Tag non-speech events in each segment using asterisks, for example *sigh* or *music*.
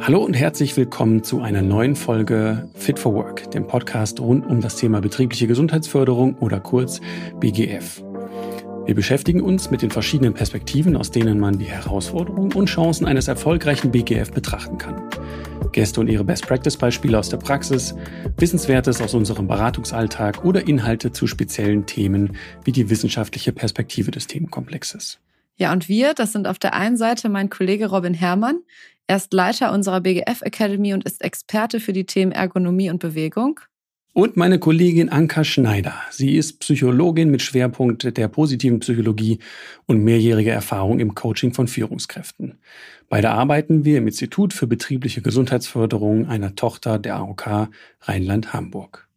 Hallo und herzlich willkommen zu einer neuen Folge Fit for Work, dem Podcast rund um das Thema betriebliche Gesundheitsförderung oder kurz BGF. Wir beschäftigen uns mit den verschiedenen Perspektiven, aus denen man die Herausforderungen und Chancen eines erfolgreichen BGF betrachten kann. Gäste und ihre Best-Practice-Beispiele aus der Praxis, Wissenswertes aus unserem Beratungsalltag oder Inhalte zu speziellen Themen wie die wissenschaftliche Perspektive des Themenkomplexes. Ja, und wir, das sind auf der einen Seite mein Kollege Robin Herrmann. Er ist Leiter unserer BGF Academy und ist Experte für die Themen Ergonomie und Bewegung. Und meine Kollegin Anka Schneider. Sie ist Psychologin mit Schwerpunkt der positiven Psychologie und mehrjähriger Erfahrung im Coaching von Führungskräften. Beide arbeiten wir im Institut für betriebliche Gesundheitsförderung einer Tochter der AOK Rheinland-Hamburg.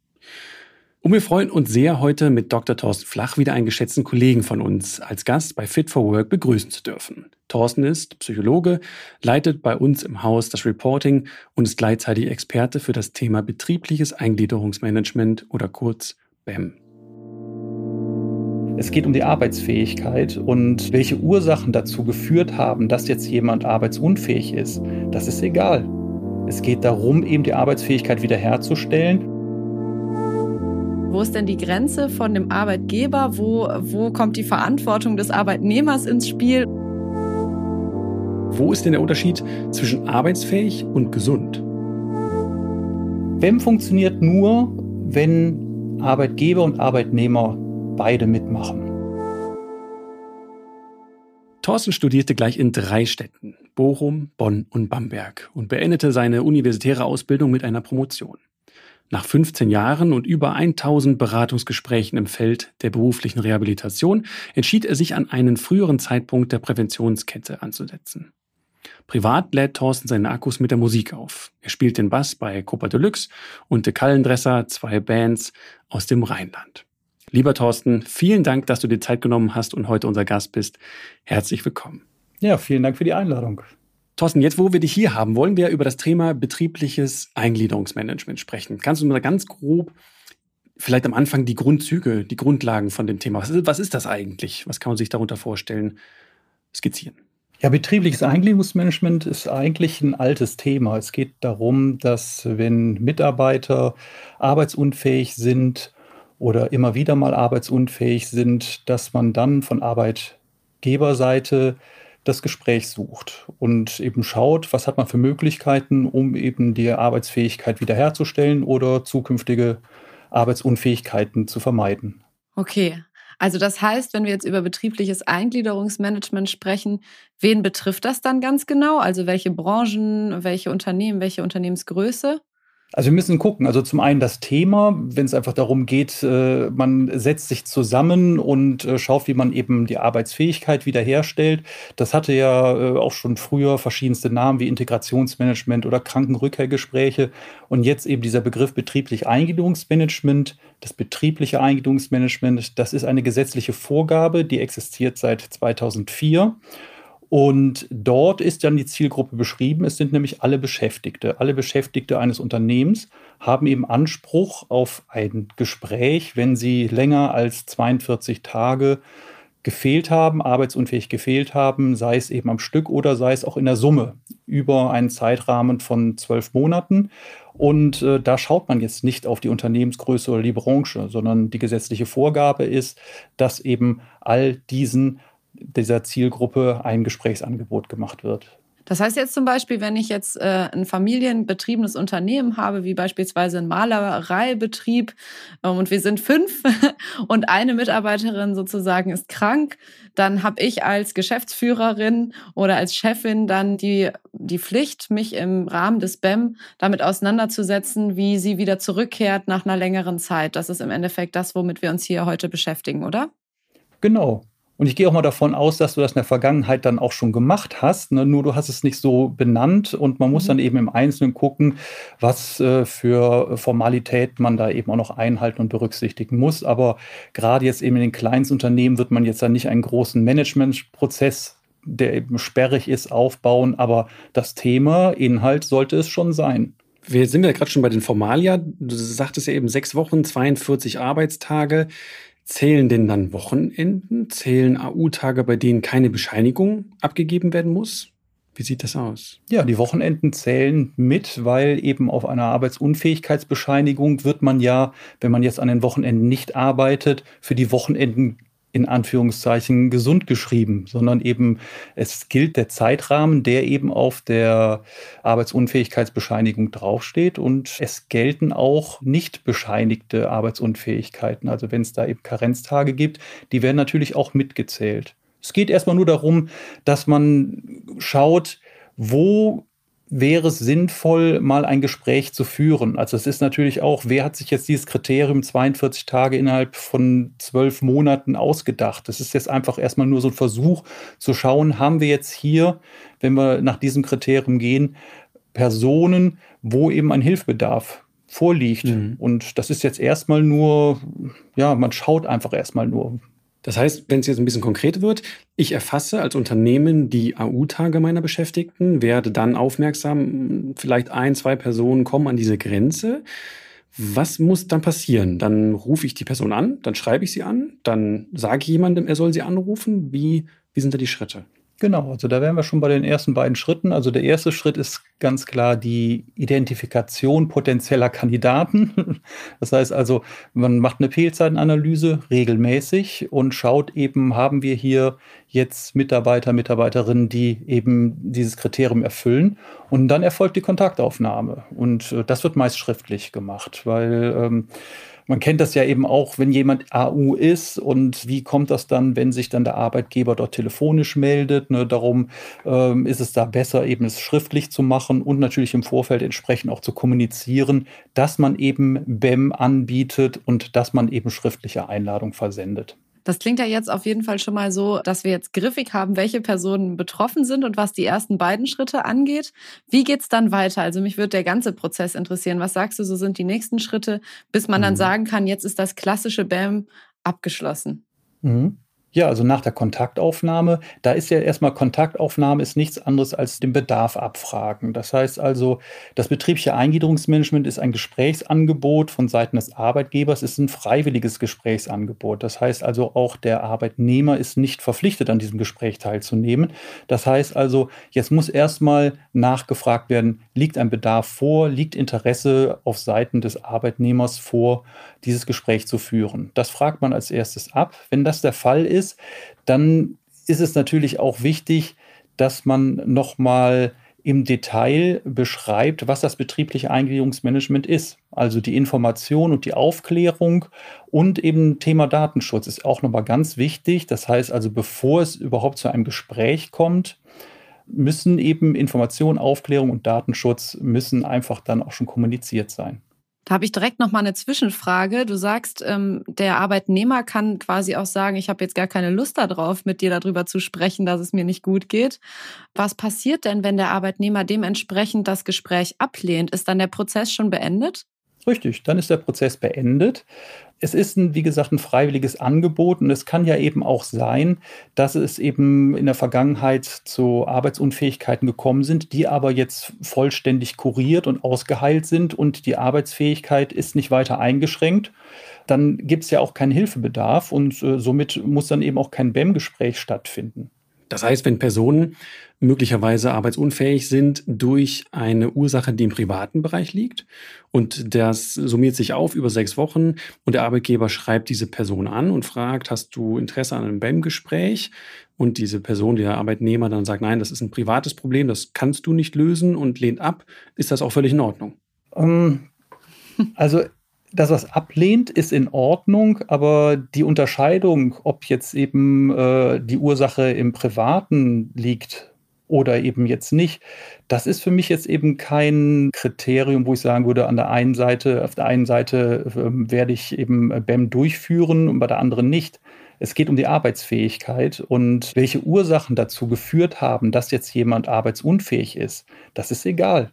Und wir freuen uns sehr, heute mit Dr. Thorsten Flach wieder einen geschätzten Kollegen von uns als Gast bei Fit for Work begrüßen zu dürfen. Thorsten ist Psychologe, leitet bei uns im Haus das Reporting und ist gleichzeitig Experte für das Thema betriebliches Eingliederungsmanagement oder kurz BEM. Es geht um die Arbeitsfähigkeit und welche Ursachen dazu geführt haben, dass jetzt jemand arbeitsunfähig ist. Das ist egal. Es geht darum, eben die Arbeitsfähigkeit wiederherzustellen wo ist denn die Grenze von dem Arbeitgeber? Wo, wo kommt die Verantwortung des Arbeitnehmers ins Spiel? Wo ist denn der Unterschied zwischen arbeitsfähig und gesund? WEM funktioniert nur, wenn Arbeitgeber und Arbeitnehmer beide mitmachen. Thorsten studierte gleich in drei Städten, Bochum, Bonn und Bamberg, und beendete seine universitäre Ausbildung mit einer Promotion. Nach 15 Jahren und über 1000 Beratungsgesprächen im Feld der beruflichen Rehabilitation entschied er sich an einen früheren Zeitpunkt der Präventionskette anzusetzen. Privat lädt Thorsten seine Akkus mit der Musik auf. Er spielt den Bass bei Copa Deluxe und De Kallendresser, zwei Bands aus dem Rheinland. Lieber Thorsten, vielen Dank, dass du dir Zeit genommen hast und heute unser Gast bist. Herzlich willkommen. Ja, vielen Dank für die Einladung. Thorsten, jetzt wo wir dich hier haben, wollen wir über das Thema betriebliches Eingliederungsmanagement sprechen. Kannst du mal ganz grob vielleicht am Anfang die Grundzüge, die Grundlagen von dem Thema, was ist, was ist das eigentlich? Was kann man sich darunter vorstellen, skizzieren? Ja, betriebliches Eingliederungsmanagement ist eigentlich ein altes Thema. Es geht darum, dass wenn Mitarbeiter arbeitsunfähig sind oder immer wieder mal arbeitsunfähig sind, dass man dann von Arbeitgeberseite das Gespräch sucht und eben schaut, was hat man für Möglichkeiten, um eben die Arbeitsfähigkeit wiederherzustellen oder zukünftige Arbeitsunfähigkeiten zu vermeiden. Okay. Also das heißt, wenn wir jetzt über betriebliches Eingliederungsmanagement sprechen, wen betrifft das dann ganz genau? Also welche Branchen, welche Unternehmen, welche Unternehmensgröße? Also wir müssen gucken. Also zum einen das Thema, wenn es einfach darum geht, äh, man setzt sich zusammen und äh, schaut, wie man eben die Arbeitsfähigkeit wiederherstellt. Das hatte ja äh, auch schon früher verschiedenste Namen wie Integrationsmanagement oder Krankenrückkehrgespräche. Und jetzt eben dieser Begriff betrieblich Eingliederungsmanagement. Das betriebliche Eingliederungsmanagement, das ist eine gesetzliche Vorgabe, die existiert seit 2004. Und dort ist dann die Zielgruppe beschrieben. Es sind nämlich alle Beschäftigte. Alle Beschäftigte eines Unternehmens haben eben Anspruch auf ein Gespräch, wenn sie länger als 42 Tage gefehlt haben, arbeitsunfähig gefehlt haben, sei es eben am Stück oder sei es auch in der Summe über einen Zeitrahmen von zwölf Monaten. Und äh, da schaut man jetzt nicht auf die Unternehmensgröße oder die Branche, sondern die gesetzliche Vorgabe ist, dass eben all diesen dieser Zielgruppe ein Gesprächsangebot gemacht wird. Das heißt jetzt zum Beispiel, wenn ich jetzt äh, ein familienbetriebenes Unternehmen habe, wie beispielsweise ein Malereibetrieb, ähm, und wir sind fünf *laughs* und eine Mitarbeiterin sozusagen ist krank, dann habe ich als Geschäftsführerin oder als Chefin dann die, die Pflicht, mich im Rahmen des BEM damit auseinanderzusetzen, wie sie wieder zurückkehrt nach einer längeren Zeit. Das ist im Endeffekt das, womit wir uns hier heute beschäftigen, oder? Genau. Und ich gehe auch mal davon aus, dass du das in der Vergangenheit dann auch schon gemacht hast. Ne? Nur du hast es nicht so benannt und man muss mhm. dann eben im Einzelnen gucken, was äh, für Formalität man da eben auch noch einhalten und berücksichtigen muss. Aber gerade jetzt eben in den Kleinstunternehmen wird man jetzt dann nicht einen großen Managementprozess der eben sperrig ist, aufbauen. Aber das Thema, Inhalt sollte es schon sein. Wir sind ja gerade schon bei den Formalia. Du sagtest ja eben sechs Wochen, 42 Arbeitstage. Zählen denn dann Wochenenden? Zählen AU-Tage, bei denen keine Bescheinigung abgegeben werden muss? Wie sieht das aus? Ja, die Wochenenden zählen mit, weil eben auf einer Arbeitsunfähigkeitsbescheinigung wird man ja, wenn man jetzt an den Wochenenden nicht arbeitet, für die Wochenenden in Anführungszeichen gesund geschrieben, sondern eben es gilt der Zeitrahmen, der eben auf der Arbeitsunfähigkeitsbescheinigung draufsteht und es gelten auch nicht bescheinigte Arbeitsunfähigkeiten. Also wenn es da eben Karenztage gibt, die werden natürlich auch mitgezählt. Es geht erstmal nur darum, dass man schaut, wo wäre es sinnvoll, mal ein Gespräch zu führen. Also es ist natürlich auch, wer hat sich jetzt dieses Kriterium 42 Tage innerhalb von zwölf Monaten ausgedacht? Das ist jetzt einfach erstmal nur so ein Versuch zu schauen, haben wir jetzt hier, wenn wir nach diesem Kriterium gehen, Personen, wo eben ein Hilfbedarf vorliegt. Mhm. Und das ist jetzt erstmal nur, ja, man schaut einfach erstmal nur, das heißt, wenn es jetzt ein bisschen konkret wird, ich erfasse als Unternehmen die AU-Tage meiner Beschäftigten, werde dann aufmerksam, vielleicht ein, zwei Personen kommen an diese Grenze. Was muss dann passieren? Dann rufe ich die Person an, dann schreibe ich sie an, dann sage ich jemandem, er soll sie anrufen. Wie, wie sind da die Schritte? Genau, also da wären wir schon bei den ersten beiden Schritten. Also der erste Schritt ist ganz klar die Identifikation potenzieller Kandidaten. *laughs* Das heißt also, man macht eine Fehlzeitenanalyse regelmäßig und schaut eben, haben wir hier jetzt Mitarbeiter, Mitarbeiterinnen, die eben dieses Kriterium erfüllen. Und dann erfolgt die Kontaktaufnahme. Und äh, das wird meist schriftlich gemacht, weil ähm, man kennt das ja eben auch, wenn jemand AU ist und wie kommt das dann, wenn sich dann der Arbeitgeber dort telefonisch meldet. Ne? Darum ähm, ist es da besser, eben es schriftlich zu machen und natürlich im Vorfeld entsprechend auch zu kommunizieren, dass man eben BEM anbietet und dass man eben schriftliche Einladung versendet. Das klingt ja jetzt auf jeden Fall schon mal so, dass wir jetzt griffig haben, welche Personen betroffen sind und was die ersten beiden Schritte angeht. Wie geht's dann weiter? Also mich würde der ganze Prozess interessieren. Was sagst du, so sind die nächsten Schritte, bis man dann mhm. sagen kann, jetzt ist das klassische BAM abgeschlossen? Mhm. Ja, also nach der Kontaktaufnahme, da ist ja erstmal Kontaktaufnahme ist nichts anderes als den Bedarf abfragen. Das heißt also, das betriebliche Eingliederungsmanagement ist ein Gesprächsangebot von Seiten des Arbeitgebers, ist ein freiwilliges Gesprächsangebot. Das heißt also, auch der Arbeitnehmer ist nicht verpflichtet, an diesem Gespräch teilzunehmen. Das heißt also, jetzt muss erstmal nachgefragt werden, liegt ein Bedarf vor, liegt Interesse auf Seiten des Arbeitnehmers vor, dieses Gespräch zu führen. Das fragt man als erstes ab. Wenn das der Fall ist, ist, dann ist es natürlich auch wichtig, dass man nochmal im Detail beschreibt, was das betriebliche Eingliederungsmanagement ist. Also die Information und die Aufklärung und eben Thema Datenschutz ist auch nochmal ganz wichtig. Das heißt also, bevor es überhaupt zu einem Gespräch kommt, müssen eben Information, Aufklärung und Datenschutz müssen einfach dann auch schon kommuniziert sein. Da habe ich direkt noch mal eine Zwischenfrage. Du sagst, ähm, der Arbeitnehmer kann quasi auch sagen, ich habe jetzt gar keine Lust darauf, mit dir darüber zu sprechen, dass es mir nicht gut geht. Was passiert denn, wenn der Arbeitnehmer dementsprechend das Gespräch ablehnt? Ist dann der Prozess schon beendet? Richtig, dann ist der Prozess beendet. Es ist, ein, wie gesagt, ein freiwilliges Angebot und es kann ja eben auch sein, dass es eben in der Vergangenheit zu Arbeitsunfähigkeiten gekommen sind, die aber jetzt vollständig kuriert und ausgeheilt sind und die Arbeitsfähigkeit ist nicht weiter eingeschränkt. Dann gibt es ja auch keinen Hilfebedarf und äh, somit muss dann eben auch kein BEM-Gespräch stattfinden. Das heißt, wenn Personen möglicherweise arbeitsunfähig sind durch eine Ursache, die im privaten Bereich liegt und das summiert sich auf über sechs Wochen und der Arbeitgeber schreibt diese Person an und fragt, hast du Interesse an einem BEM-Gespräch? Und diese Person, der Arbeitnehmer dann sagt, nein, das ist ein privates Problem, das kannst du nicht lösen und lehnt ab, ist das auch völlig in Ordnung? Um, ähm, also dass es ablehnt, ist in Ordnung, aber die Unterscheidung, ob jetzt eben äh, die Ursache im Privaten liegt oder eben jetzt nicht, das ist für mich jetzt eben kein Kriterium, wo ich sagen würde, an der einen Seite, auf der einen Seite äh, werde ich eben BEM durchführen und bei der anderen nicht. Es geht um die Arbeitsfähigkeit und welche Ursachen dazu geführt haben, dass jetzt jemand arbeitsunfähig ist, das ist egal.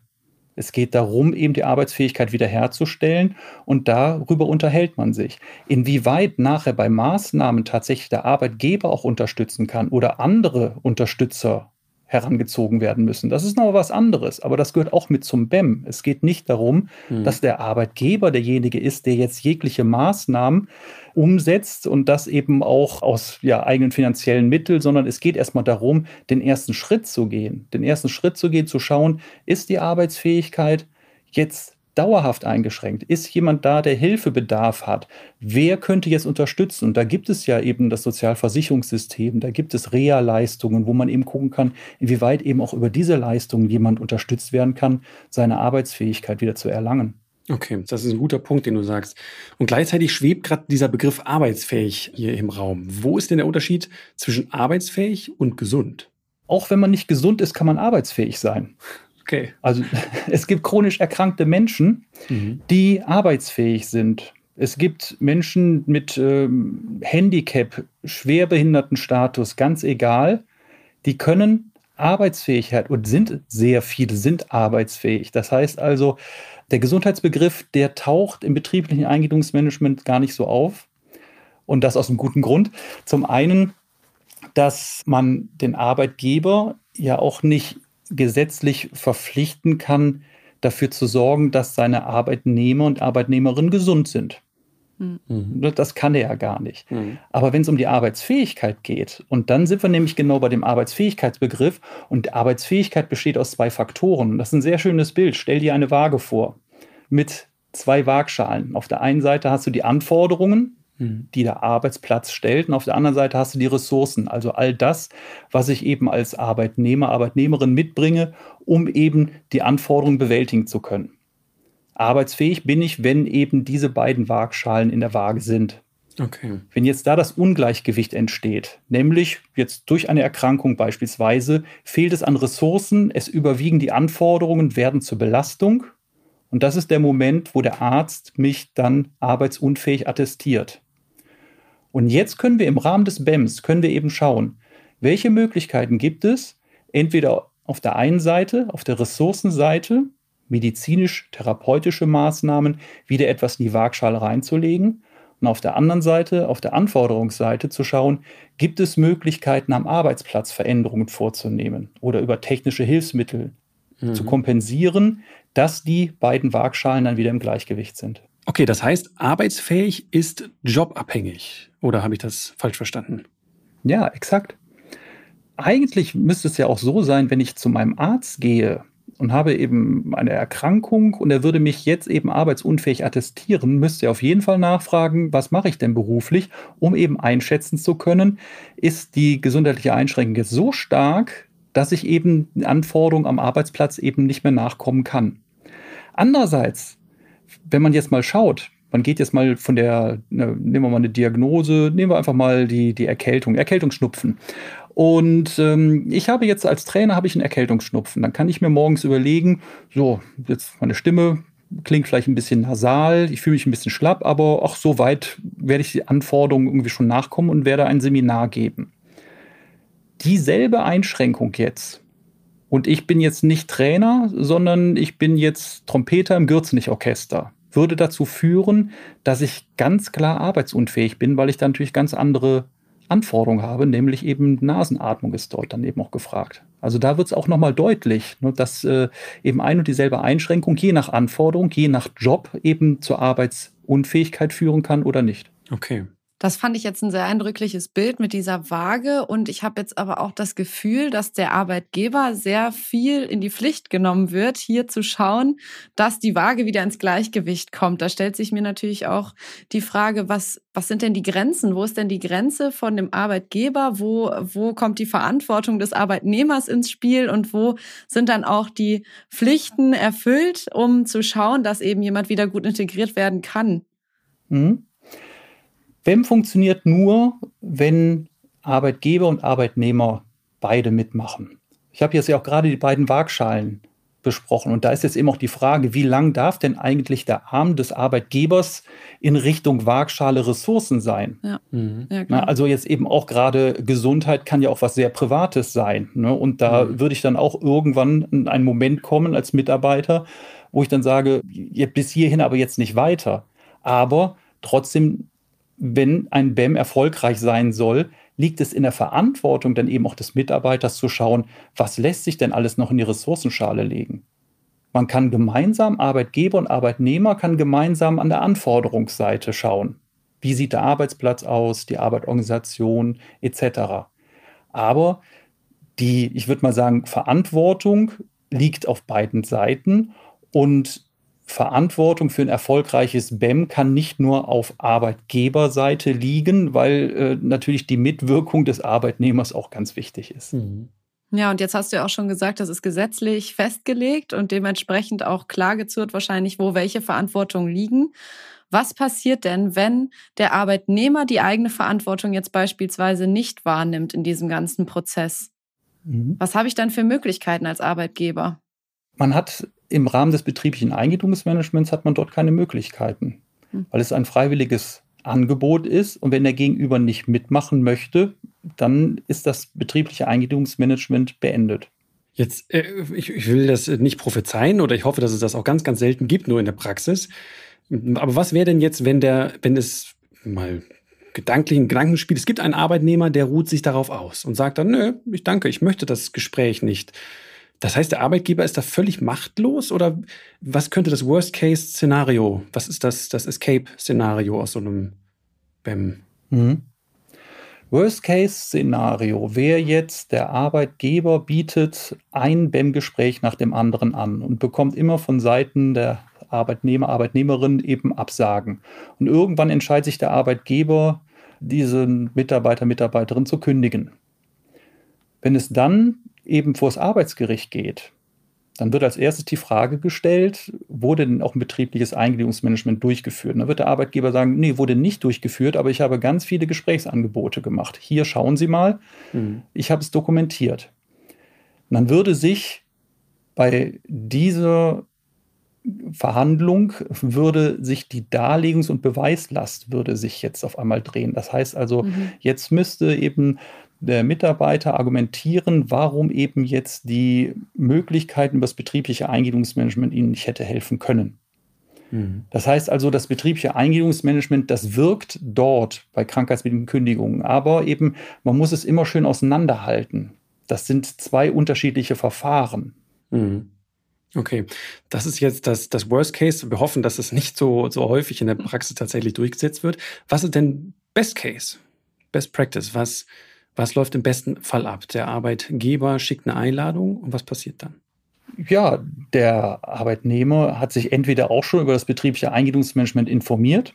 Es geht darum, eben die Arbeitsfähigkeit wiederherzustellen und darüber unterhält man sich. Inwieweit nachher bei Maßnahmen tatsächlich der Arbeitgeber auch unterstützen kann oder andere Unterstützer herangezogen werden müssen. Das ist noch was anderes, aber das gehört auch mit zum BEM. Es geht nicht darum, mhm. dass der Arbeitgeber derjenige ist, der jetzt jegliche Maßnahmen umsetzt und das eben auch aus ja, eigenen finanziellen Mitteln, sondern es geht erstmal darum, den ersten Schritt zu gehen. Den ersten Schritt zu gehen, zu schauen, ist die Arbeitsfähigkeit jetzt dauerhaft eingeschränkt? Ist jemand da, der Hilfebedarf hat? Wer könnte jetzt unterstützen? Und da gibt es ja eben das Sozialversicherungssystem, da gibt es Reha-Leistungen, wo man eben gucken kann, inwieweit eben auch über diese Leistungen jemand unterstützt werden kann, seine Arbeitsfähigkeit wieder zu erlangen. Okay, das ist ein guter Punkt, den du sagst. Und gleichzeitig schwebt gerade dieser Begriff arbeitsfähig hier im Raum. Wo ist denn der Unterschied zwischen arbeitsfähig und gesund? Auch wenn man nicht gesund ist, kann man arbeitsfähig sein. Okay. Also *laughs* es gibt chronisch erkrankte Menschen, mhm. die arbeitsfähig sind. Es gibt Menschen mit ähm, Handicap, Schwerbehindertenstatus, ganz egal, die können Arbeitsfähigkeit und sind sehr viele, sind arbeitsfähig. Das heißt also, der Gesundheitsbegriff, der taucht im betrieblichen Eingliederungsmanagement gar nicht so auf. Und das aus einem guten Grund. Zum einen, dass man den Arbeitgeber ja auch nicht gesetzlich verpflichten kann, dafür zu sorgen, dass seine Arbeitnehmer und Arbeitnehmerinnen gesund sind. Mhm. Das kann er ja gar nicht. Mhm. Aber wenn es um die Arbeitsfähigkeit geht, und dann sind wir nämlich genau bei dem Arbeitsfähigkeitsbegriff, und Arbeitsfähigkeit besteht aus zwei Faktoren. Das ist ein sehr schönes Bild. Stell dir eine Waage vor mit zwei Waagschalen. Auf der einen Seite hast du die Anforderungen. Die der Arbeitsplatz stellt. Und auf der anderen Seite hast du die Ressourcen, also all das, was ich eben als Arbeitnehmer, Arbeitnehmerin mitbringe, um eben die Anforderungen bewältigen zu können. Arbeitsfähig bin ich, wenn eben diese beiden Waagschalen in der Waage sind. Okay. Wenn jetzt da das Ungleichgewicht entsteht, nämlich jetzt durch eine Erkrankung beispielsweise, fehlt es an Ressourcen, es überwiegen die Anforderungen, werden zur Belastung. Und das ist der Moment, wo der Arzt mich dann arbeitsunfähig attestiert. Und jetzt können wir im Rahmen des BEMS, können wir eben schauen, welche Möglichkeiten gibt es, entweder auf der einen Seite, auf der Ressourcenseite, medizinisch-therapeutische Maßnahmen wieder etwas in die Waagschale reinzulegen und auf der anderen Seite, auf der Anforderungsseite zu schauen, gibt es Möglichkeiten am Arbeitsplatz Veränderungen vorzunehmen oder über technische Hilfsmittel mhm. zu kompensieren, dass die beiden Waagschalen dann wieder im Gleichgewicht sind. Okay, das heißt, arbeitsfähig ist jobabhängig. Oder habe ich das falsch verstanden? Ja, exakt. Eigentlich müsste es ja auch so sein, wenn ich zu meinem Arzt gehe und habe eben eine Erkrankung und er würde mich jetzt eben arbeitsunfähig attestieren, müsste er auf jeden Fall nachfragen, was mache ich denn beruflich, um eben einschätzen zu können, ist die gesundheitliche Einschränkung jetzt so stark, dass ich eben Anforderungen am Arbeitsplatz eben nicht mehr nachkommen kann. Andererseits wenn man jetzt mal schaut, man geht jetzt mal von der, ne, nehmen wir mal eine Diagnose, nehmen wir einfach mal die, die Erkältung, Erkältungsschnupfen. Und ähm, ich habe jetzt als Trainer habe ich einen Erkältungsschnupfen. Dann kann ich mir morgens überlegen, so, jetzt meine Stimme klingt vielleicht ein bisschen nasal, ich fühle mich ein bisschen schlapp, aber auch so weit werde ich die Anforderungen irgendwie schon nachkommen und werde ein Seminar geben. Dieselbe Einschränkung jetzt und ich bin jetzt nicht Trainer, sondern ich bin jetzt Trompeter im Gürzenich-Orchester. Würde dazu führen, dass ich ganz klar arbeitsunfähig bin, weil ich dann natürlich ganz andere Anforderungen habe, nämlich eben Nasenatmung ist dort dann eben auch gefragt. Also da wird es auch nochmal deutlich, ne, dass äh, eben ein und dieselbe Einschränkung je nach Anforderung, je nach Job eben zur Arbeitsunfähigkeit führen kann oder nicht. Okay. Das fand ich jetzt ein sehr eindrückliches Bild mit dieser Waage. Und ich habe jetzt aber auch das Gefühl, dass der Arbeitgeber sehr viel in die Pflicht genommen wird, hier zu schauen, dass die Waage wieder ins Gleichgewicht kommt. Da stellt sich mir natürlich auch die Frage, was, was sind denn die Grenzen? Wo ist denn die Grenze von dem Arbeitgeber? Wo, wo kommt die Verantwortung des Arbeitnehmers ins Spiel? Und wo sind dann auch die Pflichten erfüllt, um zu schauen, dass eben jemand wieder gut integriert werden kann? Mhm. BEM funktioniert nur, wenn Arbeitgeber und Arbeitnehmer beide mitmachen. Ich habe jetzt ja auch gerade die beiden Waagschalen besprochen. Und da ist jetzt eben auch die Frage, wie lang darf denn eigentlich der Arm des Arbeitgebers in Richtung Waagschale Ressourcen sein? Ja. Mhm. Ja, Na, also jetzt eben auch gerade Gesundheit kann ja auch was sehr Privates sein. Ne? Und da mhm. würde ich dann auch irgendwann in einen Moment kommen als Mitarbeiter, wo ich dann sage, bis hierhin aber jetzt nicht weiter. Aber trotzdem wenn ein BEM erfolgreich sein soll, liegt es in der Verantwortung dann eben auch des Mitarbeiters zu schauen, was lässt sich denn alles noch in die Ressourcenschale legen. Man kann gemeinsam, Arbeitgeber und Arbeitnehmer kann gemeinsam an der Anforderungsseite schauen. Wie sieht der Arbeitsplatz aus, die Arbeitsorganisation etc. Aber die, ich würde mal sagen, Verantwortung liegt auf beiden Seiten und Verantwortung für ein erfolgreiches BEM kann nicht nur auf Arbeitgeberseite liegen, weil äh, natürlich die Mitwirkung des Arbeitnehmers auch ganz wichtig ist. Mhm. Ja, und jetzt hast du ja auch schon gesagt, das ist gesetzlich festgelegt und dementsprechend auch klargezurrt wahrscheinlich, wo welche Verantwortungen liegen. Was passiert denn, wenn der Arbeitnehmer die eigene Verantwortung jetzt beispielsweise nicht wahrnimmt in diesem ganzen Prozess? Mhm. Was habe ich dann für Möglichkeiten als Arbeitgeber? Man hat im Rahmen des betrieblichen Eigentumsmanagements hat man dort keine Möglichkeiten, mhm. weil es ein freiwilliges Angebot ist und wenn der Gegenüber nicht mitmachen möchte, dann ist das betriebliche Eigentumsmanagement beendet. Jetzt, äh, ich, ich, will das nicht prophezeien oder ich hoffe, dass es das auch ganz, ganz selten gibt, nur in der Praxis. Aber was wäre denn jetzt, wenn der, wenn es mal gedanklichen Gedankenspiel, es gibt einen Arbeitnehmer, der ruht sich darauf aus und sagt dann, nö, ich danke, ich möchte das Gespräch nicht. Das heißt, der Arbeitgeber ist da völlig machtlos oder was könnte das Worst-Case-Szenario, was ist das, das Escape-Szenario aus so einem BEM? Mhm. Worst-Case-Szenario wäre jetzt, der Arbeitgeber bietet ein BEM-Gespräch nach dem anderen an und bekommt immer von Seiten der Arbeitnehmer, Arbeitnehmerin eben Absagen. Und irgendwann entscheidet sich der Arbeitgeber, diesen Mitarbeiter, Mitarbeiterin zu kündigen. Wenn es dann eben vor das Arbeitsgericht geht, dann wird als erstes die Frage gestellt, wurde denn auch ein betriebliches Eingliederungsmanagement durchgeführt? Und dann wird der Arbeitgeber sagen, nee, wurde nicht durchgeführt, aber ich habe ganz viele Gesprächsangebote gemacht. Hier schauen Sie mal, mhm. ich habe es dokumentiert. Und dann würde sich bei dieser Verhandlung würde sich die Darlegungs- und Beweislast würde sich jetzt auf einmal drehen. Das heißt also, mhm. jetzt müsste eben der Mitarbeiter argumentieren, warum eben jetzt die Möglichkeiten über das betriebliche Eingliederungsmanagement ihnen nicht hätte helfen können. Mhm. Das heißt also, das betriebliche Eingliederungsmanagement, das wirkt dort bei krankheitsbedingten Kündigungen, aber eben man muss es immer schön auseinanderhalten. Das sind zwei unterschiedliche Verfahren. Mhm. Okay, das ist jetzt das, das Worst Case. Wir hoffen, dass es nicht so, so häufig in der Praxis tatsächlich durchgesetzt wird. Was ist denn Best Case? Best Practice? Was, was läuft im besten Fall ab? Der Arbeitgeber schickt eine Einladung und was passiert dann? Ja, der Arbeitnehmer hat sich entweder auch schon über das betriebliche Eingliederungsmanagement informiert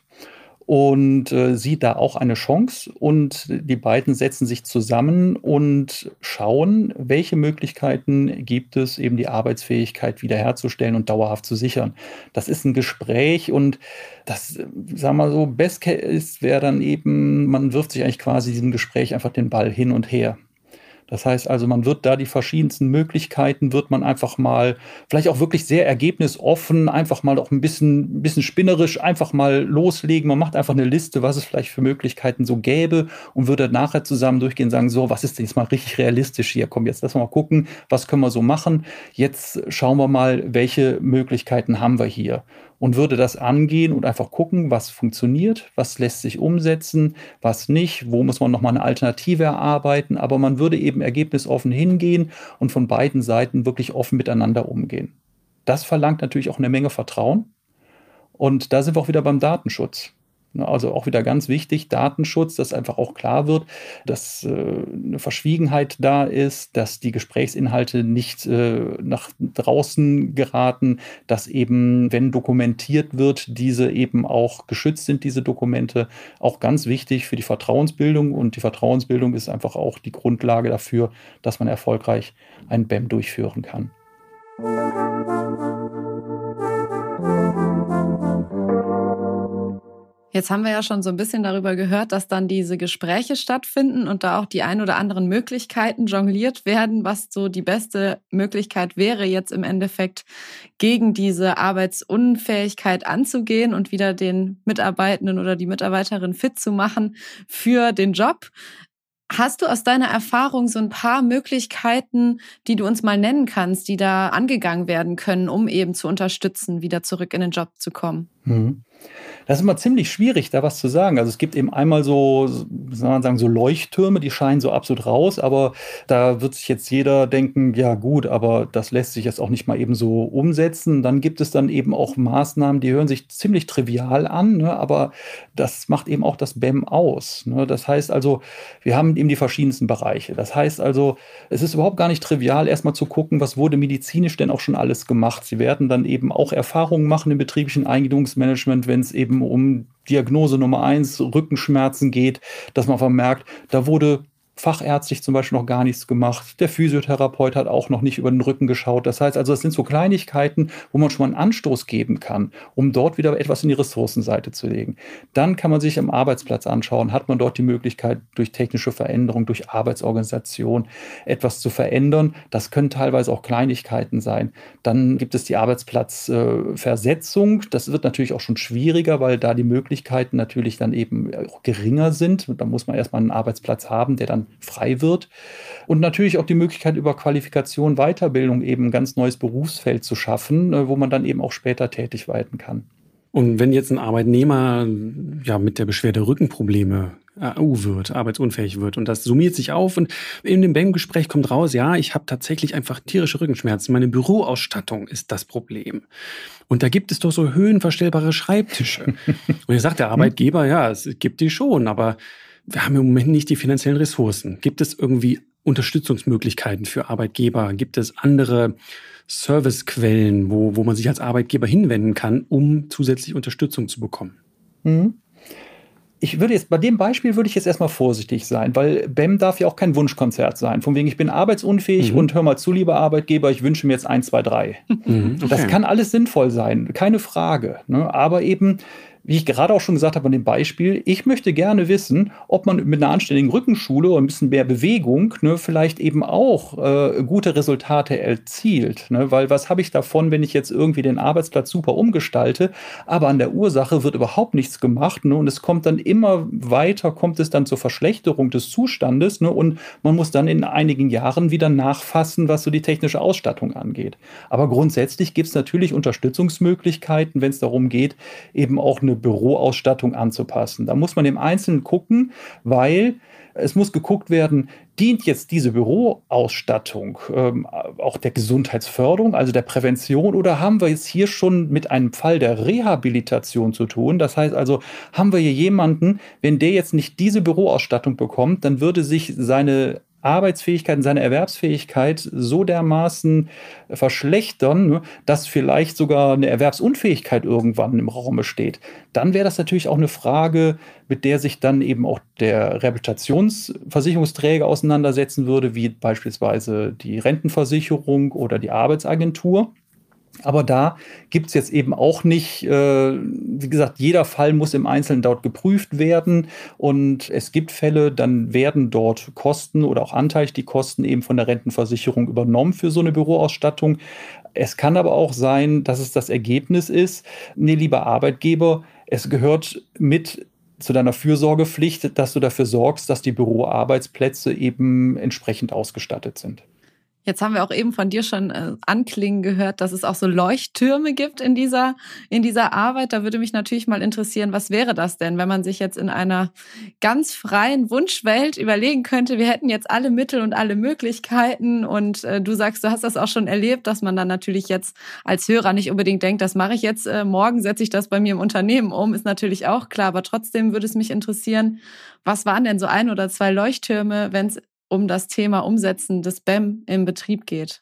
und äh, sieht da auch eine Chance und die beiden setzen sich zusammen und schauen, welche Möglichkeiten gibt es, eben die Arbeitsfähigkeit wiederherzustellen und dauerhaft zu sichern. Das ist ein Gespräch und das, sagen wir so, Best Case wäre dann eben, man wirft sich eigentlich quasi diesem Gespräch einfach den Ball hin und her. Das heißt also, man wird da die verschiedensten Möglichkeiten, wird man einfach mal, vielleicht auch wirklich sehr ergebnisoffen, einfach mal auch ein bisschen, bisschen spinnerisch, einfach mal loslegen. Man macht einfach eine Liste, was es vielleicht für Möglichkeiten so gäbe und würde nachher zusammen durchgehen und sagen, so, was ist denn jetzt mal richtig realistisch hier? Komm, jetzt lass mal gucken, was können wir so machen? Jetzt schauen wir mal, welche Möglichkeiten haben wir hier und würde das angehen und einfach gucken, was funktioniert, was lässt sich umsetzen, was nicht, wo muss man nochmal eine Alternative erarbeiten. Aber man würde eben ergebnisoffen hingehen und von beiden Seiten wirklich offen miteinander umgehen. Das verlangt natürlich auch eine Menge Vertrauen. Und da sind wir auch wieder beim Datenschutz. Ne, also auch wieder ganz wichtig, Datenschutz, dass einfach auch klar wird, dass äh, eine Verschwiegenheit da ist, dass die Gesprächsinhalte nicht äh, nach draußen geraten, dass eben, wenn dokumentiert wird, diese eben auch geschützt sind, diese Dokumente. Auch ganz wichtig für die Vertrauensbildung. Und die Vertrauensbildung ist einfach auch die Grundlage dafür, dass man erfolgreich ein BEM durchführen kann. Jetzt haben wir ja schon so ein bisschen darüber gehört, dass dann diese Gespräche stattfinden und da auch die ein oder anderen Möglichkeiten jongliert werden, was so die beste Möglichkeit wäre, jetzt im Endeffekt gegen diese Arbeitsunfähigkeit anzugehen und wieder den Mitarbeitenden oder die Mitarbeiterin fit zu machen für den Job. Hast du aus deiner Erfahrung so ein paar Möglichkeiten, die du uns mal nennen kannst, die da angegangen werden können, um eben zu unterstützen, wieder zurück in den Job zu kommen? Mhm. Das ist immer ziemlich schwierig, da was zu sagen. Also es gibt eben einmal so, soll man sagen, so Leuchttürme, die scheinen so absolut raus, aber da wird sich jetzt jeder denken, ja gut, aber das lässt sich jetzt auch nicht mal eben so umsetzen. Dann gibt es dann eben auch Maßnahmen, die hören sich ziemlich trivial an, ne, aber das macht eben auch das BEM aus. Ne. Das heißt also, wir haben eben die verschiedensten Bereiche. Das heißt also, es ist überhaupt gar nicht trivial, erstmal zu gucken, was wurde medizinisch denn auch schon alles gemacht. Sie werden dann eben auch Erfahrungen machen im betrieblichen Eingliederungsmanagement, wenn es eben um Diagnose Nummer eins, Rückenschmerzen geht, dass man vermerkt, da wurde fachärztlich zum Beispiel noch gar nichts gemacht. Der Physiotherapeut hat auch noch nicht über den Rücken geschaut. Das heißt also, es sind so Kleinigkeiten, wo man schon mal einen Anstoß geben kann, um dort wieder etwas in die Ressourcenseite zu legen. Dann kann man sich am Arbeitsplatz anschauen, hat man dort die Möglichkeit, durch technische Veränderung, durch Arbeitsorganisation etwas zu verändern. Das können teilweise auch Kleinigkeiten sein. Dann gibt es die Arbeitsplatzversetzung. das wird natürlich auch schon schwieriger, weil da die Möglichkeiten natürlich dann eben auch geringer sind. Da muss man erstmal einen Arbeitsplatz haben, der dann frei wird. Und natürlich auch die Möglichkeit, über Qualifikation, Weiterbildung eben ein ganz neues Berufsfeld zu schaffen, äh, wo man dann eben auch später tätig werden kann. Und wenn jetzt ein Arbeitnehmer ja mit der Beschwerde Rückenprobleme AU wird, arbeitsunfähig wird und das summiert sich auf und in dem BEM-Gespräch kommt raus, ja, ich habe tatsächlich einfach tierische Rückenschmerzen. Meine Büroausstattung ist das Problem. Und da gibt es doch so höhenverstellbare Schreibtische. *laughs* und jetzt sagt der Arbeitgeber, ja, es gibt die schon, aber wir haben im Moment nicht die finanziellen Ressourcen. Gibt es irgendwie Unterstützungsmöglichkeiten für Arbeitgeber? Gibt es andere Servicequellen, wo, wo man sich als Arbeitgeber hinwenden kann, um zusätzlich Unterstützung zu bekommen? Mhm. Ich würde jetzt, bei dem Beispiel würde ich jetzt erstmal vorsichtig sein, weil BEM darf ja auch kein Wunschkonzert sein. Von wegen, ich bin arbeitsunfähig mhm. und hör mal zu, lieber Arbeitgeber, ich wünsche mir jetzt eins, zwei, drei. Mhm, okay. Das kann alles sinnvoll sein, keine Frage. Ne? Aber eben, wie ich gerade auch schon gesagt habe an dem Beispiel, ich möchte gerne wissen, ob man mit einer anständigen Rückenschule und ein bisschen mehr Bewegung ne, vielleicht eben auch äh, gute Resultate erzielt. Ne? Weil was habe ich davon, wenn ich jetzt irgendwie den Arbeitsplatz super umgestalte, aber an der Ursache wird überhaupt nichts gemacht ne? und es kommt dann immer weiter, kommt es dann zur Verschlechterung des Zustandes ne? und man muss dann in einigen Jahren wieder nachfassen, was so die technische Ausstattung angeht. Aber grundsätzlich gibt es natürlich Unterstützungsmöglichkeiten, wenn es darum geht, eben auch eine Büroausstattung anzupassen. Da muss man im Einzelnen gucken, weil es muss geguckt werden, dient jetzt diese Büroausstattung ähm, auch der Gesundheitsförderung, also der Prävention, oder haben wir jetzt hier schon mit einem Fall der Rehabilitation zu tun? Das heißt also, haben wir hier jemanden, wenn der jetzt nicht diese Büroausstattung bekommt, dann würde sich seine Arbeitsfähigkeit seine Erwerbsfähigkeit so dermaßen verschlechtern, ne, dass vielleicht sogar eine Erwerbsunfähigkeit irgendwann im Raum besteht, dann wäre das natürlich auch eine Frage, mit der sich dann eben auch der Rehabilitationsversicherungsträger auseinandersetzen würde, wie beispielsweise die Rentenversicherung oder die Arbeitsagentur. Aber da gibt es jetzt eben auch nicht, äh, wie gesagt, jeder Fall muss im Einzelnen dort geprüft werden. Und es gibt Fälle, dann werden dort Kosten oder auch anteilig die Kosten eben von der Rentenversicherung übernommen für so eine Büroausstattung. Es kann aber auch sein, dass es das Ergebnis ist, nee, lieber Arbeitgeber, es gehört mit zu deiner Fürsorgepflicht, dass du dafür sorgst, dass die Büroarbeitsplätze eben entsprechend ausgestattet sind. Jetzt haben wir auch eben von dir schon äh, anklingen gehört, dass es auch so Leuchttürme gibt in dieser, in dieser Arbeit. Da würde mich natürlich mal interessieren, was wäre das denn, wenn man sich jetzt in einer ganz freien Wunschwelt überlegen könnte, wir hätten jetzt alle Mittel und alle Möglichkeiten und äh, du sagst, du hast das auch schon erlebt, dass man dann natürlich jetzt als Hörer nicht unbedingt denkt, das mache ich jetzt, äh, morgen setze ich das bei mir im Unternehmen um, ist natürlich auch klar, aber trotzdem würde es mich interessieren, was waren denn so ein oder zwei Leuchttürme, wenn es um das Thema Umsetzen des BEM im Betrieb geht?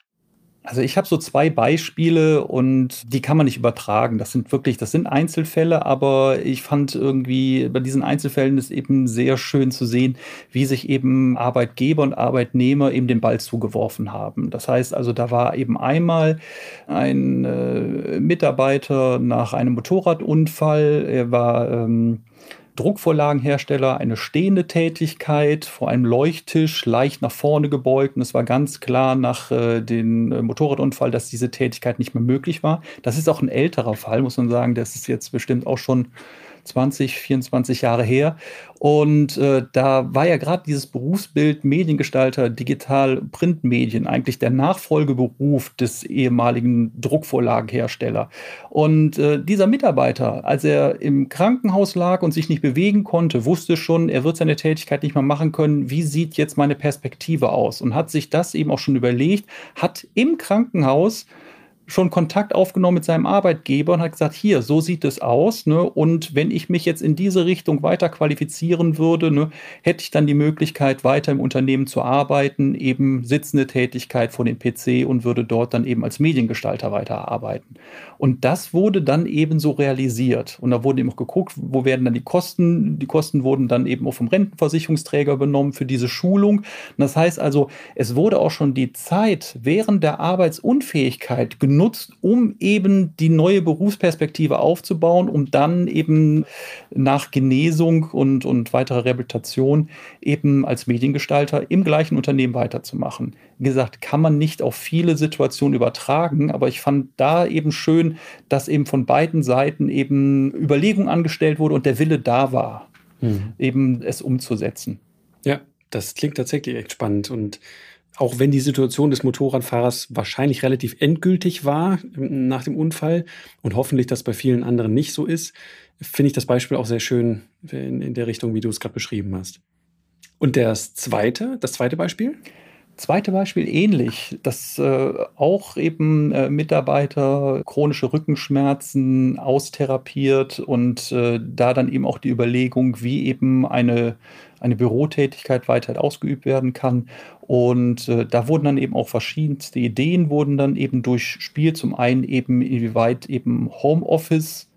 Also ich habe so zwei Beispiele und die kann man nicht übertragen. Das sind wirklich, das sind Einzelfälle, aber ich fand irgendwie bei diesen Einzelfällen ist eben sehr schön zu sehen, wie sich eben Arbeitgeber und Arbeitnehmer eben den Ball zugeworfen haben. Das heißt also, da war eben einmal ein äh, Mitarbeiter nach einem Motorradunfall, er war ähm, Druckvorlagenhersteller eine stehende Tätigkeit vor einem Leuchttisch, leicht nach vorne gebeugt. Und es war ganz klar nach äh, dem äh, Motorradunfall, dass diese Tätigkeit nicht mehr möglich war. Das ist auch ein älterer Fall, muss man sagen. Das ist jetzt bestimmt auch schon 20, 24 Jahre her. Und äh, da war ja gerade dieses Berufsbild Mediengestalter, Digital Printmedien eigentlich der Nachfolgeberuf des ehemaligen Druckvorlagenhersteller. Und äh, dieser Mitarbeiter, als er im Krankenhaus lag und sich nicht bewegen konnte, wusste schon, er wird seine Tätigkeit nicht mehr machen können. Wie sieht jetzt meine Perspektive aus? Und hat sich das eben auch schon überlegt, hat im Krankenhaus schon Kontakt aufgenommen mit seinem Arbeitgeber und hat gesagt, hier, so sieht es aus. Ne? Und wenn ich mich jetzt in diese Richtung weiter qualifizieren würde, ne, hätte ich dann die Möglichkeit, weiter im Unternehmen zu arbeiten, eben sitzende Tätigkeit vor dem PC und würde dort dann eben als Mediengestalter weiterarbeiten. Und das wurde dann eben so realisiert. Und da wurde eben auch geguckt, wo werden dann die Kosten. Die Kosten wurden dann eben auch vom Rentenversicherungsträger übernommen für diese Schulung. Das heißt also, es wurde auch schon die Zeit während der Arbeitsunfähigkeit genutzt, genutzt, um eben die neue Berufsperspektive aufzubauen, um dann eben nach Genesung und, und weiterer Rehabilitation eben als Mediengestalter im gleichen Unternehmen weiterzumachen. Wie gesagt, kann man nicht auf viele Situationen übertragen, aber ich fand da eben schön, dass eben von beiden Seiten eben Überlegung angestellt wurde und der Wille da war, mhm. eben es umzusetzen. Ja, das klingt tatsächlich echt spannend und auch wenn die Situation des Motorradfahrers wahrscheinlich relativ endgültig war ähm, nach dem Unfall und hoffentlich das bei vielen anderen nicht so ist, finde ich das Beispiel auch sehr schön in, in der Richtung, wie du es gerade beschrieben hast. Und das zweite, das zweite Beispiel? Zweite Beispiel ähnlich, dass äh, auch eben äh, Mitarbeiter chronische Rückenschmerzen austherapiert und äh, da dann eben auch die Überlegung, wie eben eine, eine Bürotätigkeit weiter ausgeübt werden kann. Und äh, da wurden dann eben auch verschiedenste Ideen wurden dann eben durchspielt. Zum einen eben, inwieweit eben Homeoffice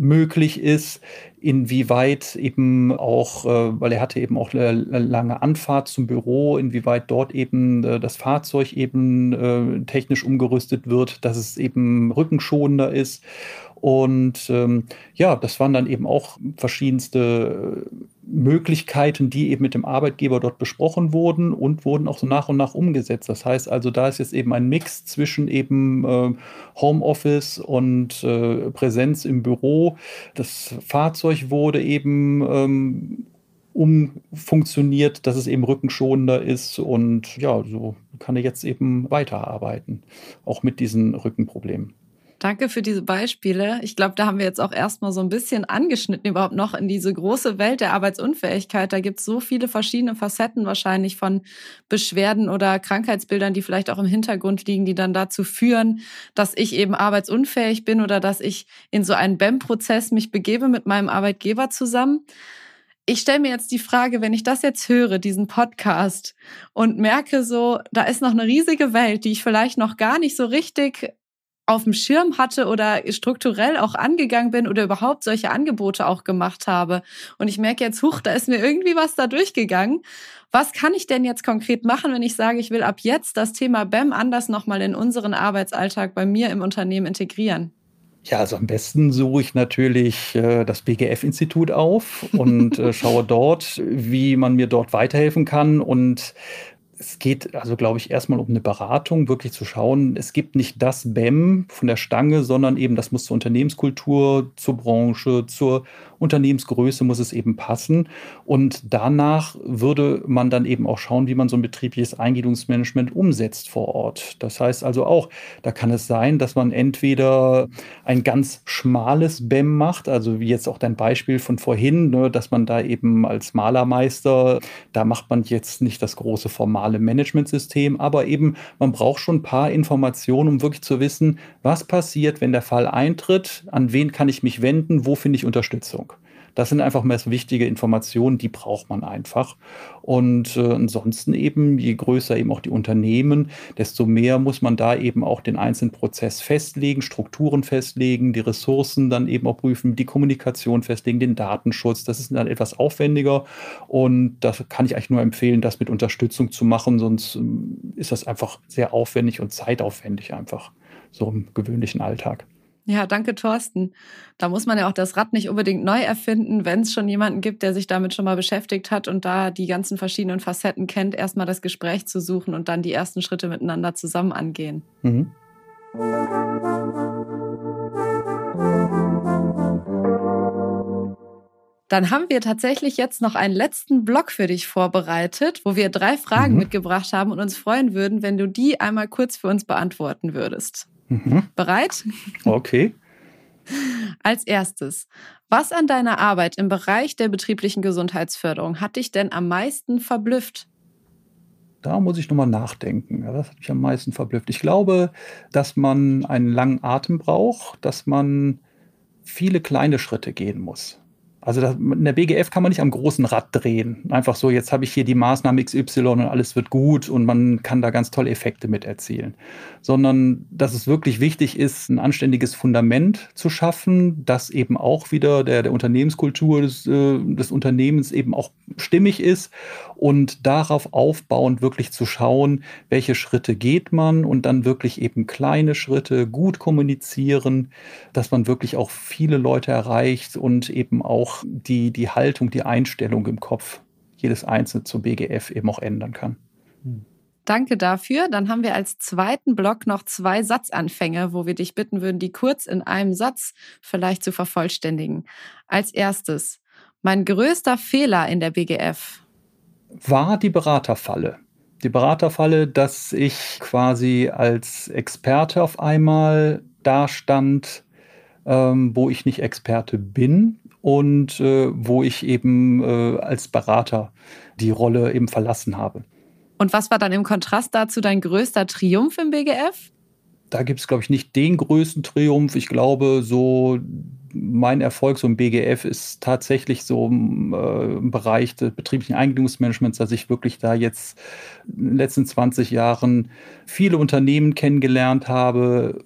möglich ist, inwieweit eben auch, äh, weil er hatte eben auch eine lange Anfahrt zum Büro, inwieweit dort eben äh, das Fahrzeug eben äh, technisch umgerüstet wird, dass es eben rückenschonender ist. Und ähm, ja, das waren dann eben auch verschiedenste Möglichkeiten, die eben mit dem Arbeitgeber dort besprochen wurden und wurden auch so nach und nach umgesetzt. Das heißt also, da ist jetzt eben ein Mix zwischen eben äh, Homeoffice und äh, Präsenz im Büro. Das Fahrzeug wurde eben ähm, umfunktioniert, dass es eben rückenschonender ist und ja, so kann er jetzt eben weiterarbeiten, auch mit diesen Rückenproblemen. Danke für diese Beispiele. Ich glaube, da haben wir jetzt auch erstmal so ein bisschen angeschnitten, überhaupt noch in diese große Welt der Arbeitsunfähigkeit. Da gibt es so viele verschiedene Facetten wahrscheinlich von Beschwerden oder Krankheitsbildern, die vielleicht auch im Hintergrund liegen, die dann dazu führen, dass ich eben arbeitsunfähig bin oder dass ich in so einen BEM-Prozess mich begebe mit meinem Arbeitgeber zusammen. Ich stelle mir jetzt die Frage, wenn ich das jetzt höre, diesen Podcast, und merke so, da ist noch eine riesige Welt, die ich vielleicht noch gar nicht so richtig auf dem Schirm hatte oder strukturell auch angegangen bin oder überhaupt solche Angebote auch gemacht habe. Und ich merke jetzt, huch, da ist mir irgendwie was da durchgegangen. Was kann ich denn jetzt konkret machen, wenn ich sage, ich will ab jetzt das Thema BEM anders nochmal in unseren Arbeitsalltag bei mir im Unternehmen integrieren? Ja, also am besten suche ich natürlich äh, das BGF-Institut auf und äh, schaue dort, wie man mir dort weiterhelfen kann. Und es geht also, glaube ich, erstmal um eine Beratung, wirklich zu schauen, es gibt nicht das BEM von der Stange, sondern eben das muss zur Unternehmenskultur, zur Branche, zur Unternehmensgröße muss es eben passen. Und danach würde man dann eben auch schauen, wie man so ein betriebliches Eingliederungsmanagement umsetzt vor Ort. Das heißt also auch, da kann es sein, dass man entweder ein ganz schmales BEM macht, also wie jetzt auch dein Beispiel von vorhin, ne, dass man da eben als Malermeister, da macht man jetzt nicht das große formale Managementsystem, aber eben man braucht schon ein paar Informationen, um wirklich zu wissen, was passiert, wenn der Fall eintritt, an wen kann ich mich wenden, wo finde ich Unterstützung. Das sind einfach mehr wichtige Informationen, die braucht man einfach. Und äh, ansonsten eben, je größer eben auch die Unternehmen, desto mehr muss man da eben auch den einzelnen Prozess festlegen, Strukturen festlegen, die Ressourcen dann eben auch prüfen, die Kommunikation festlegen, den Datenschutz. Das ist dann etwas aufwendiger. Und das kann ich eigentlich nur empfehlen, das mit Unterstützung zu machen, sonst ähm, ist das einfach sehr aufwendig und zeitaufwendig einfach so im gewöhnlichen Alltag. Ja, danke, Thorsten. Da muss man ja auch das Rad nicht unbedingt neu erfinden, wenn es schon jemanden gibt, der sich damit schon mal beschäftigt hat und da die ganzen verschiedenen Facetten kennt, erstmal das Gespräch zu suchen und dann die ersten Schritte miteinander zusammen angehen. Mhm. Dann haben wir tatsächlich jetzt noch einen letzten Block für dich vorbereitet, wo wir drei Fragen mhm. mitgebracht haben und uns freuen würden, wenn du die einmal kurz für uns beantworten würdest. Mhm. Bereit? Okay. *laughs* Als erstes, was an deiner Arbeit im Bereich der betrieblichen Gesundheitsförderung hat dich denn am meisten verblüfft? Da muss ich nochmal nachdenken. Ja, das hat mich am meisten verblüfft. Ich glaube, dass man einen langen Atem braucht, dass man viele kleine Schritte gehen muss. Also das, in der BGF kann man nicht am großen Rad drehen. Einfach so, jetzt habe ich hier die Maßnahme XY und alles wird gut und man kann da ganz tolle Effekte mit erzielen. Sondern dass es wirklich wichtig ist, ein anständiges Fundament zu schaffen, das eben auch wieder der, der Unternehmenskultur des, äh, des Unternehmens eben auch stimmig ist und darauf aufbauend wirklich zu schauen, welche Schritte geht man und dann wirklich eben kleine Schritte gut kommunizieren, dass man wirklich auch viele Leute erreicht und eben auch auch die, die Haltung, die Einstellung im Kopf jedes Einzelne zur BGF eben auch ändern kann. Danke dafür. Dann haben wir als zweiten Block noch zwei Satzanfänge, wo wir dich bitten würden, die kurz in einem Satz vielleicht zu vervollständigen. Als erstes, mein größter Fehler in der BGF war die Beraterfalle. Die Beraterfalle, dass ich quasi als Experte auf einmal dastand, ähm, wo ich nicht Experte bin und äh, wo ich eben äh, als Berater die Rolle eben verlassen habe. Und was war dann im Kontrast dazu dein größter Triumph im BGF? Da gibt es, glaube ich, nicht den größten Triumph. Ich glaube, so mein Erfolg so im BGF ist tatsächlich so im, äh, im Bereich des betrieblichen Eingliederungsmanagements, dass ich wirklich da jetzt in den letzten 20 Jahren viele Unternehmen kennengelernt habe,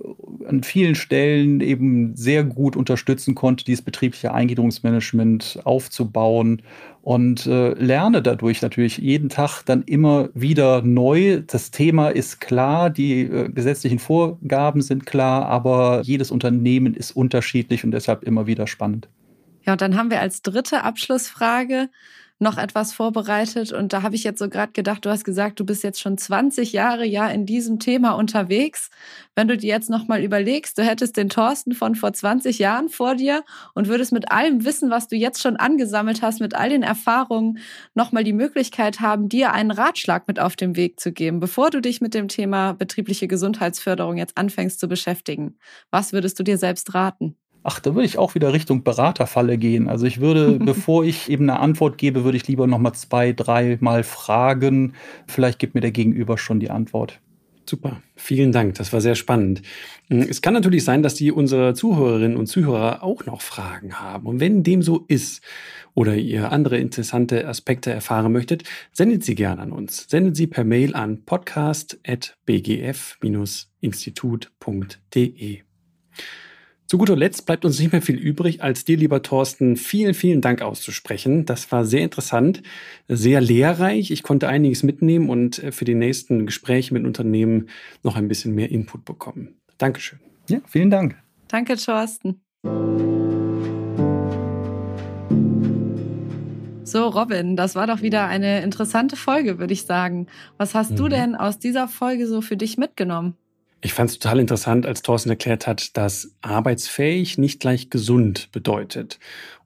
an vielen Stellen eben sehr gut unterstützen konnte, dieses betriebliche Eingliederungsmanagement aufzubauen und äh, lerne dadurch natürlich jeden Tag dann immer wieder neu. Das Thema ist klar, die äh, gesetzlichen Vorgaben sind klar, aber jedes Unternehmen ist unterschiedlich und deshalb immer wieder spannend. Ja, und dann haben wir als dritte Abschlussfrage noch etwas vorbereitet und da habe ich jetzt so gerade gedacht, du hast gesagt, du bist jetzt schon 20 Jahre ja in diesem Thema unterwegs. Wenn du dir jetzt noch mal überlegst, du hättest den Thorsten von vor 20 Jahren vor dir und würdest mit allem Wissen, was du jetzt schon angesammelt hast, mit all den Erfahrungen noch mal die Möglichkeit haben, dir einen Ratschlag mit auf den Weg zu geben, bevor du dich mit dem Thema betriebliche Gesundheitsförderung jetzt anfängst zu beschäftigen. Was würdest du dir selbst raten? Ach, da würde ich auch wieder Richtung Beraterfalle gehen. Also ich würde, *laughs* bevor ich eben eine Antwort gebe, würde ich lieber noch mal zwei, drei Mal fragen. Vielleicht gibt mir der Gegenüber schon die Antwort. Super, vielen Dank. Das war sehr spannend. Hm, es kann natürlich sein, dass die unsere Zuhörerinnen und Zuhörer auch noch Fragen haben. Und wenn dem so ist oder ihr andere interessante Aspekte erfahren möchtet, sendet sie gerne an uns. Sendet sie per Mail an podcast.bgf-institut.de. Zu guter Letzt bleibt uns nicht mehr viel übrig, als dir, lieber Thorsten, vielen, vielen Dank auszusprechen. Das war sehr interessant, sehr lehrreich. Ich konnte einiges mitnehmen und äh, für die nächsten Gespräche mit Unternehmen noch ein bisschen mehr Input bekommen. Dankeschön. Ja, vielen Dank. Danke, Thorsten. So, Robin, das war doch wieder eine interessante Folge, würde ich sagen. Was hast mhm. du denn aus dieser Folge so für dich mitgenommen? Ich fand es total interessant, als Thorsten erklärt hat, dass arbeitsfähig nicht gleich gesund bedeutet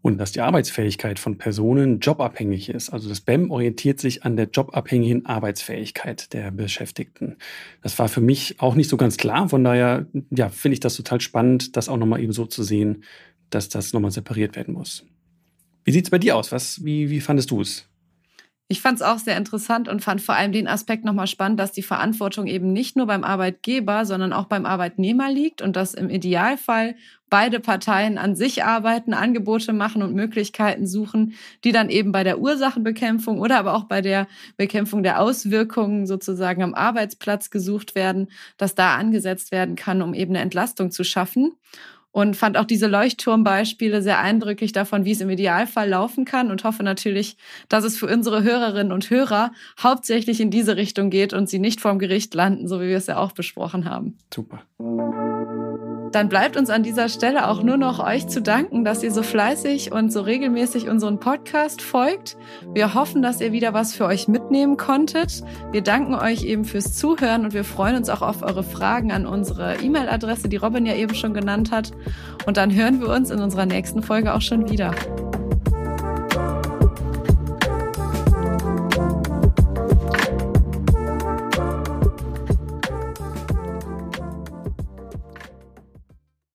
und dass die Arbeitsfähigkeit von Personen jobabhängig ist. Also das BEM orientiert sich an der jobabhängigen Arbeitsfähigkeit der Beschäftigten. Das war für mich auch nicht so ganz klar. Von daher ja, finde ich das total spannend, das auch nochmal eben so zu sehen, dass das nochmal separiert werden muss. Wie sieht es bei dir aus? Was, wie, wie fandest du es? Ich fand es auch sehr interessant und fand vor allem den Aspekt nochmal spannend, dass die Verantwortung eben nicht nur beim Arbeitgeber, sondern auch beim Arbeitnehmer liegt und dass im Idealfall beide Parteien an sich arbeiten, Angebote machen und Möglichkeiten suchen, die dann eben bei der Ursachenbekämpfung oder aber auch bei der Bekämpfung der Auswirkungen sozusagen am Arbeitsplatz gesucht werden, dass da angesetzt werden kann, um eben eine Entlastung zu schaffen und fand auch diese Leuchtturmbeispiele sehr eindrücklich davon, wie es im Idealfall laufen kann und hoffe natürlich, dass es für unsere Hörerinnen und Hörer hauptsächlich in diese Richtung geht und sie nicht vorm Gericht landen, so wie wir es ja auch besprochen haben. Super. Dann bleibt uns an dieser Stelle auch nur noch euch zu danken, dass ihr so fleißig und so regelmäßig unseren Podcast folgt. Wir hoffen, dass ihr wieder was für euch mitnehmen konntet. Wir danken euch eben fürs Zuhören und wir freuen uns auch auf eure Fragen an unsere E-Mail-Adresse, die Robin ja eben schon genannt hat. Und dann hören wir uns in unserer nächsten Folge auch schon wieder.